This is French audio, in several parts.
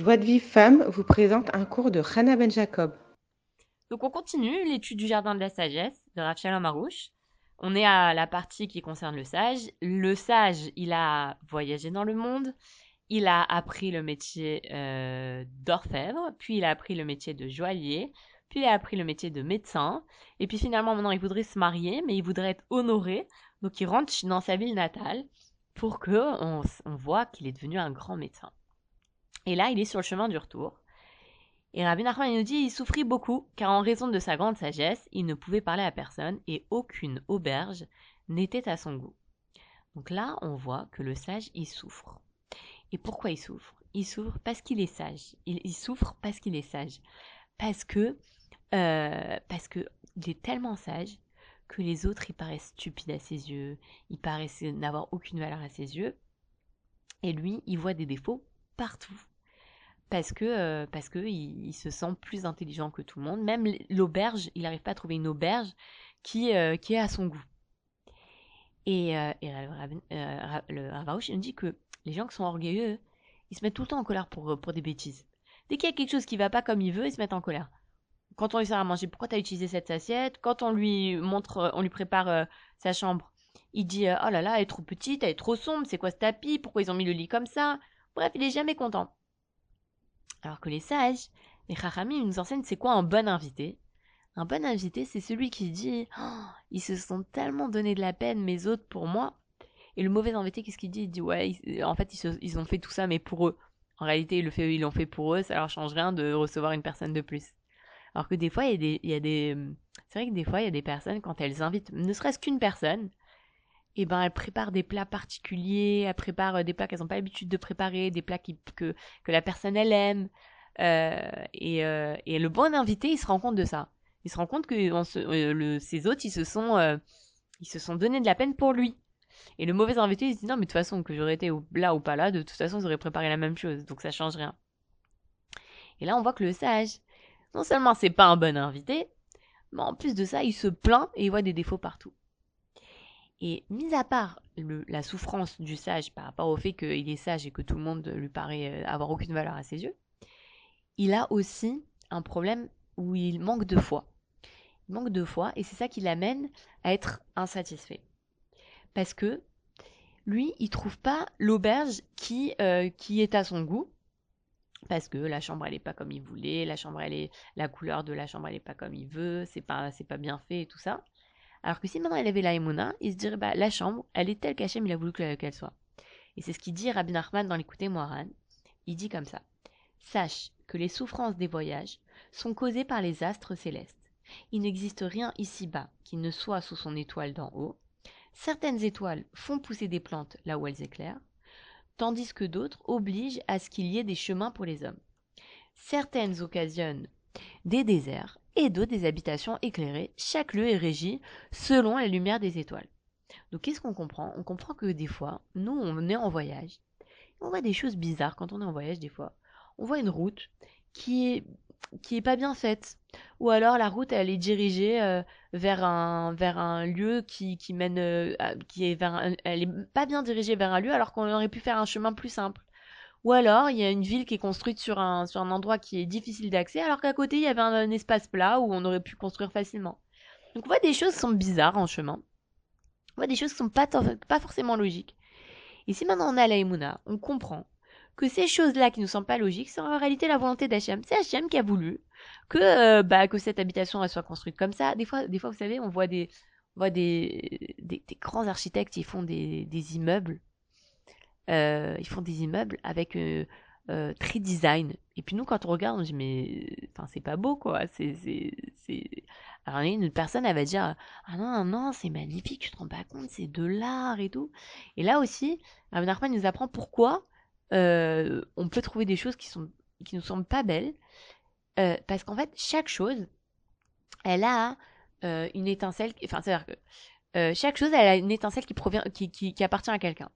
Joie de Vive Femme vous présente un cours de Hannah Ben Jacob. Donc on continue l'étude du jardin de la sagesse de Rav Shalom Arouche. On est à la partie qui concerne le sage. Le sage, il a voyagé dans le monde, il a appris le métier euh, d'orfèvre, puis il a appris le métier de joaillier, puis il a appris le métier de médecin, et puis finalement maintenant il voudrait se marier, mais il voudrait être honoré, donc il rentre dans sa ville natale pour que on, on voit qu'il est devenu un grand médecin. Et là, il est sur le chemin du retour. Et Rabbi Nachman nous dit il souffrit beaucoup, car en raison de sa grande sagesse, il ne pouvait parler à personne et aucune auberge n'était à son goût. Donc là, on voit que le sage, il souffre. Et pourquoi il souffre? Il souffre parce qu'il est sage. Il, souffre parce qu'il est sage. Parce que, euh, parce que il est tellement sage que les autres, ils paraissent stupides à ses yeux, ils paraissent n'avoir aucune valeur à ses yeux. Et lui, il voit des défauts partout parce que euh, parce que il, se sent plus intelligent que tout le monde. Même l'auberge, il n'arrive pas à trouver une auberge qui euh, qui est à son goût. Et, euh, le Ravaouche nous dit que les gens qui sont orgueilleux, ils se mettent tout le temps en colère pour pour des bêtises. Dès qu'il y a quelque chose qui va pas comme il veut, ils se mettent en colère. Quand on lui sert à manger, pourquoi tu as utilisé cette assiette? Quand on lui montre, on lui prépare sa chambre, il dit oh là là, elle est trop petite, elle est trop sombre, c'est quoi ce tapis? Pourquoi ils ont mis le lit comme ça? Bref, il est jamais content. Alors que les sages, les chachamim, nous enseignent c'est quoi un bon invité. Un bon invité, c'est celui qui dit oh, ils se sont tellement donné de la peine, mes autres, pour moi. Et le mauvais invité, qu'est-ce qu'il dit? Il dit ouais, en fait, ils, ont fait tout ça, mais pour eux. En réalité, ils, l'ont fait pour eux, ça leur change rien de recevoir une personne de plus. Alors que des fois, il y a des. Il y a des c'est vrai que des fois, il y a des personnes, quand elles invitent ne serait-ce qu'une personne, et eh ben elles préparent des plats particuliers, elles préparent euh, des plats qu'elles n'ont pas l'habitude de préparer, des plats qui, que, que la personne elle aime. Euh, et, euh, et, le bon invité, il se rend compte de ça. Il se rend compte que se, le, ces autres, ils se sont, ils se sont donné de la peine pour lui. Et le mauvais invité, il se dit non, mais de toute façon, que j'aurais été là ou pas là, de toute façon, ils auraient préparé la même chose, donc ça change rien. Et là, on voit que le sage, non seulement c'est pas un bon invité, mais en plus de ça, il se plaint et il voit des défauts partout. Et mis à part la souffrance du sage par rapport au fait qu'il est sage et que tout le monde lui paraît euh, avoir aucune valeur à ses yeux, il a aussi un problème où il manque de foi. Il manque de foi et c'est ça qui l'amène à être insatisfait. Parce que lui, il trouve pas l'auberge qui, euh, qui est à son goût. Parce que la chambre elle est pas comme il voulait, la chambre elle est la couleur de la chambre elle est pas comme il veut, c'est pas c'est pas bien fait et tout ça. Alors que si maintenant elle avait la il se dirait bah, la chambre, elle est telle qu'Hachem il a voulu qu'elle soit. Et c'est ce qu'il dit Rabbi Nachman dans l'écouté Moharan. Il dit comme ça Sache que les souffrances des voyages sont causées par les astres célestes. Il n'existe rien ici-bas qui ne soit sous son étoile d'en haut. Certaines étoiles font pousser des plantes là où elles éclairent, tandis que d'autres obligent à ce qu'il y ait des chemins pour les hommes. Certaines occasionnent des déserts et d'autres des habitations éclairées. Chaque lieu est régi selon la lumière des étoiles. Donc qu'est-ce qu'on comprend? On comprend que des fois, nous, on est en voyage. On voit des choses bizarres quand on est en voyage des fois. On voit une route qui est qui est pas bien faite ou alors la route elle est dirigée euh, vers un vers un lieu qui, mène euh, qui est vers elle est pas bien dirigée vers un lieu alors qu'on aurait pu faire un chemin plus simple ou alors, il y a une ville qui est construite sur un, sur un endroit qui est difficile d'accès, alors qu'à côté, il y avait un, espace plat où on aurait pu construire facilement. Donc on voit des choses qui sont bizarres en chemin. On voit des choses qui sont pas, pas forcément logiques. Et si maintenant on a la on comprend que ces choses-là qui nous semblent pas logiques, c'est en réalité la volonté d'Hachem. C'est Hachem qui a voulu que, euh, bah, que cette habitation soit construite comme ça. Des fois, des fois, vous savez, on voit des, on voit des, des, grands architectes, ils font des, des immeubles euh, ils font des immeubles avec euh, euh, très design. Et puis nous, quand on regarde, on dit mais, enfin, c'est pas beau quoi. C'est, Alors une personne, elle va dire ah non non c'est magnifique, tu te rends pas compte, c'est de l'art et tout. Et là aussi, Rabbi nous apprend pourquoi on peut trouver des choses qui sont qui nous semblent pas belles, parce qu'en fait chaque chose, elle a une étincelle. Enfin, c'est à dire que chaque chose, elle a une étincelle qui provient, qui, qui appartient à quelqu'un.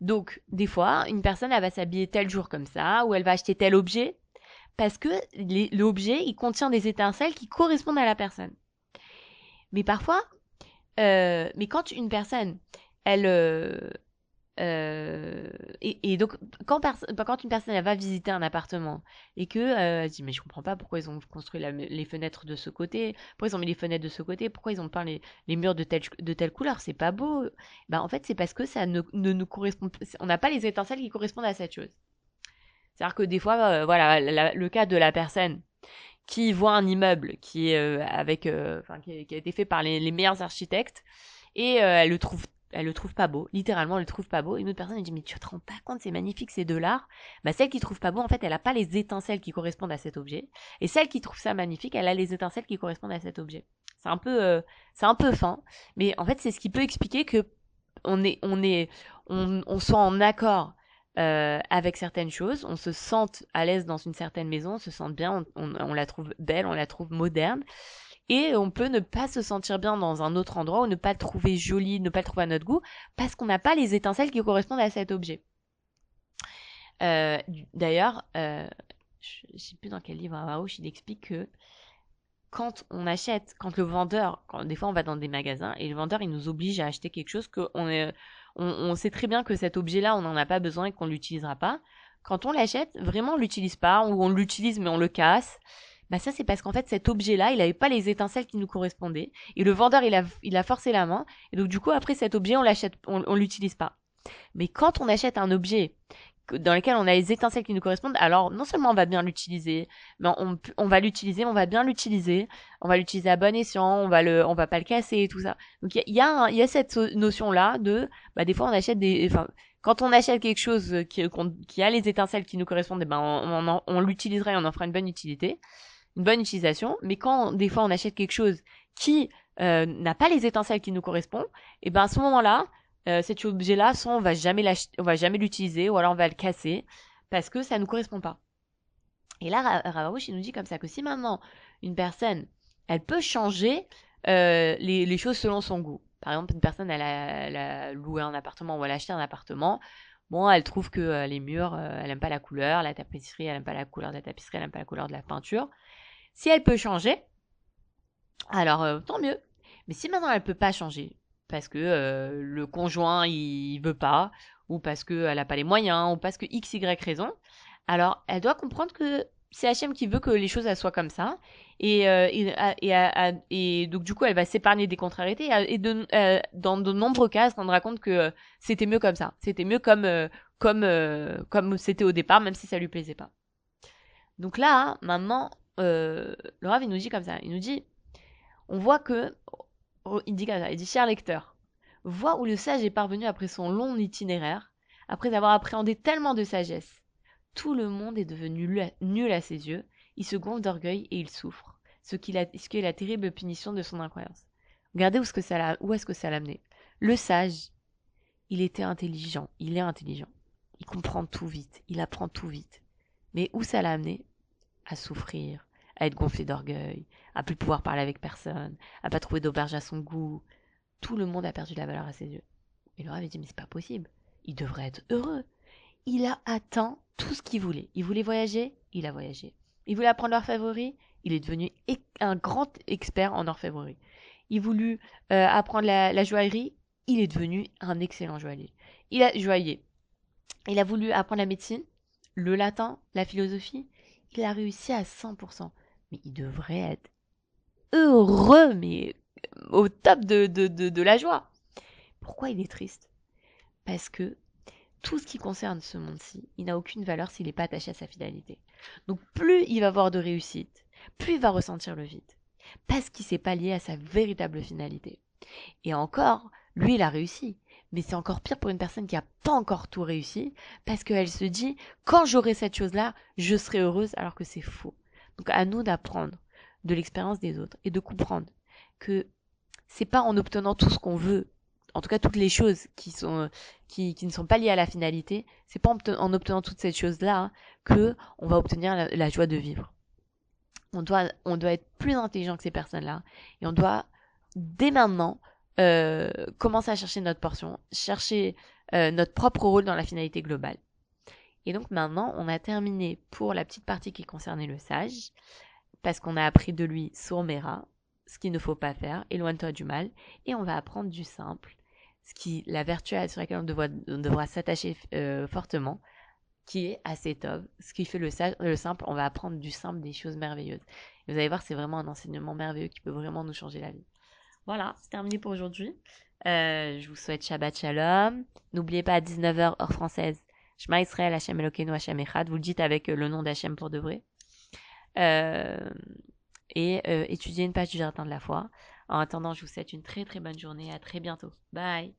Donc, des fois, une personne, elle va s'habiller tel jour comme ça, ou elle va acheter tel objet, parce que l'objet, il contient des étincelles qui correspondent à la personne. Mais parfois, euh, mais quand une personne, elle, euh, euh, et, donc, quand, une personne va visiter un appartement et que euh, elle dit mais je comprends pas pourquoi ils ont construit les fenêtres de ce côté, pourquoi ils ont mis les fenêtres de ce côté, pourquoi ils ont peint les, murs de telle, de telle couleur, c'est pas beau. Ben, en fait, c'est parce que ça ne, nous correspond, on n'a pas les étincelles qui correspondent à cette chose. C'est-à-dire que des fois, euh, voilà, le cas de la personne qui voit un immeuble qui est avec, qui, qui, a été fait par les meilleurs architectes et elle le trouve elle le trouve pas beau, littéralement elle le trouve pas beau. Une autre personne elle dit mais tu te rends pas compte c'est magnifique c'est de l'art. Bah celle qui trouve pas beau en fait elle a pas les étincelles qui correspondent à cet objet et celle qui trouve ça magnifique elle a les étincelles qui correspondent à cet objet. C'est un peu euh, c'est un peu fin mais en fait c'est ce qui peut expliquer que on est on est on, on soit en accord euh, avec certaines choses, on se sente à l'aise dans une certaine maison, on se sente bien, on, on la trouve belle, on la trouve moderne et on peut ne pas se sentir bien dans un autre endroit ou ne pas le trouver joli, ne pas le trouver à notre goût parce qu'on n'a pas les étincelles qui correspondent à cet objet. Euh, D'ailleurs, euh, je ne sais plus dans quel livre Arouche il explique que quand on achète, quand le vendeur, quand, des fois on va dans des magasins et le vendeur il nous oblige à acheter quelque chose qu'on on, sait très bien que cet objet-là on n'en a pas besoin et qu'on l'utilisera pas. Quand on l'achète, vraiment on l'utilise pas ou on l'utilise mais on le casse bah ça c'est parce qu'en fait cet objet-là, il n'avait pas les étincelles qui nous correspondaient et le vendeur il a il a forcé la main et donc du coup après cet objet on l'achète on, l'utilise pas. Mais quand on achète un objet dans lequel on a les étincelles qui nous correspondent, alors non seulement on va bien l'utiliser, mais on, on va l'utiliser, on va bien l'utiliser, on va l'utiliser à bon escient, on va le, on va pas le casser et tout ça. Donc il y a, il y, a cette notion là de, bah des fois on achète des, enfin quand on achète quelque chose qui, qui a les étincelles qui nous correspondent, eh ben on, on, on l'utiliserait, on en fera une bonne utilité une bonne utilisation. Mais quand des fois on achète quelque chose qui euh, n'a pas les étincelles qui nous correspondent, et eh ben à ce moment-là, euh, cet objet-là, soit on va jamais on va jamais l'utiliser, ou alors on va le casser parce que ça nous correspond pas. Et là, Ravarouche, il nous dit comme ça que si maintenant une personne, elle peut changer euh, les, choses selon son goût. Par exemple, une personne, elle a, loué un appartement ou elle a acheté un appartement. Bon, elle trouve que les murs, elle aime pas la couleur, la tapisserie, elle aime pas la couleur de la tapisserie, elle aime pas la couleur de la peinture. Si elle peut changer, alors euh, tant mieux. Mais si maintenant elle peut pas changer, parce que euh, le conjoint il veut pas, ou parce qu'elle n'a pas les moyens, ou parce que x, y raison, alors elle doit comprendre que c'est HM qui veut que les choses soient comme ça. Et, euh, et, donc du coup, elle va s'épargner des contrariétés. Et dans de nombreux cas, elle se rendra compte que c'était mieux comme ça. C'était mieux comme comme comme c'était au départ, même si ça lui plaisait pas. Donc là, maintenant, euh, le Rav, il nous dit comme ça, il nous dit, on voit que, il dit comme ça, il dit, cher lecteur, vois où le sage est parvenu après son long itinéraire, après avoir appréhendé tellement de sagesse. Tout le monde est devenu nul à ses yeux, il se gonfle d'orgueil et il souffre, ce qui, est la terrible punition de son incroyance. Regardez où, est-ce que ça où est-ce que ça l'a amené. Le sage, il était intelligent, il est intelligent, il comprend tout vite, il apprend tout vite. Mais où ça l'a amené? À souffrir, à être gonflé d'orgueil, à plus pouvoir parler avec personne, à pas trouver d'auberge à son goût. Tout le monde a perdu la valeur à ses yeux. Et le avait dit, mais c'est pas possible. Il devrait être heureux. Il a atteint tout ce qu'il voulait. Il voulait voyager, il a voyagé. Il voulait apprendre l'orfèvrerie, il est devenu un grand expert en orfèvrerie. Il voulut euh, apprendre la, joaillerie, il est devenu un excellent joaillier. Il a joaillier. Il a voulu apprendre la médecine, le latin, la philosophie, il a réussi à 100% mais il devrait être heureux, mais au top de, de, de, la joie. Pourquoi il est triste? Parce que tout ce qui concerne ce monde-ci, il n'a aucune valeur s'il n'est pas attaché à sa fidélité. Donc plus il va avoir de réussite, plus il va ressentir le vide. Parce qu'il s'est pas lié à sa véritable finalité. Et encore, lui, il a réussi. Mais c'est encore pire pour une personne qui n'a pas encore tout réussi, parce qu'elle se dit, quand j'aurai cette chose-là, je serai heureuse, alors que c'est faux. Donc à nous d'apprendre de l'expérience des autres et de comprendre que c'est pas en obtenant tout ce qu'on veut, en tout cas toutes les choses qui sont qui, qui ne sont pas liées à la finalité, c'est pas en obtenant toutes ces choses-là hein, que on va obtenir la, joie de vivre. On doit on doit être plus intelligent que ces personnes-là et on doit dès maintenant euh, commencer à chercher notre portion, chercher euh, notre propre rôle dans la finalité globale. Et donc maintenant, on a terminé pour la petite partie qui concernait le sage, parce qu'on a appris de lui Sourmera, ce qu'il ne faut pas faire, éloigne-toi du mal, et on va apprendre du simple, ce qui, la vertu sur laquelle on devra, s'attacher euh, fortement, qui est assez top. Ce qui fait le, le, simple, on va apprendre du simple des choses merveilleuses. Et vous allez voir, c'est vraiment un enseignement merveilleux qui peut vraiment nous changer la vie. Voilà, c'est terminé pour aujourd'hui. Euh, je vous souhaite Shabbat Shalom. N'oubliez pas à 19h heure française, Shema Israël, Hashem Elokeinu, Hashem Echad. Vous le dites avec euh, le nom d'Hachem pour de vrai. Euh, et euh, étudiez une page du Jardin de la Foi. En attendant, je vous souhaite une très très bonne journée. À très bientôt. Bye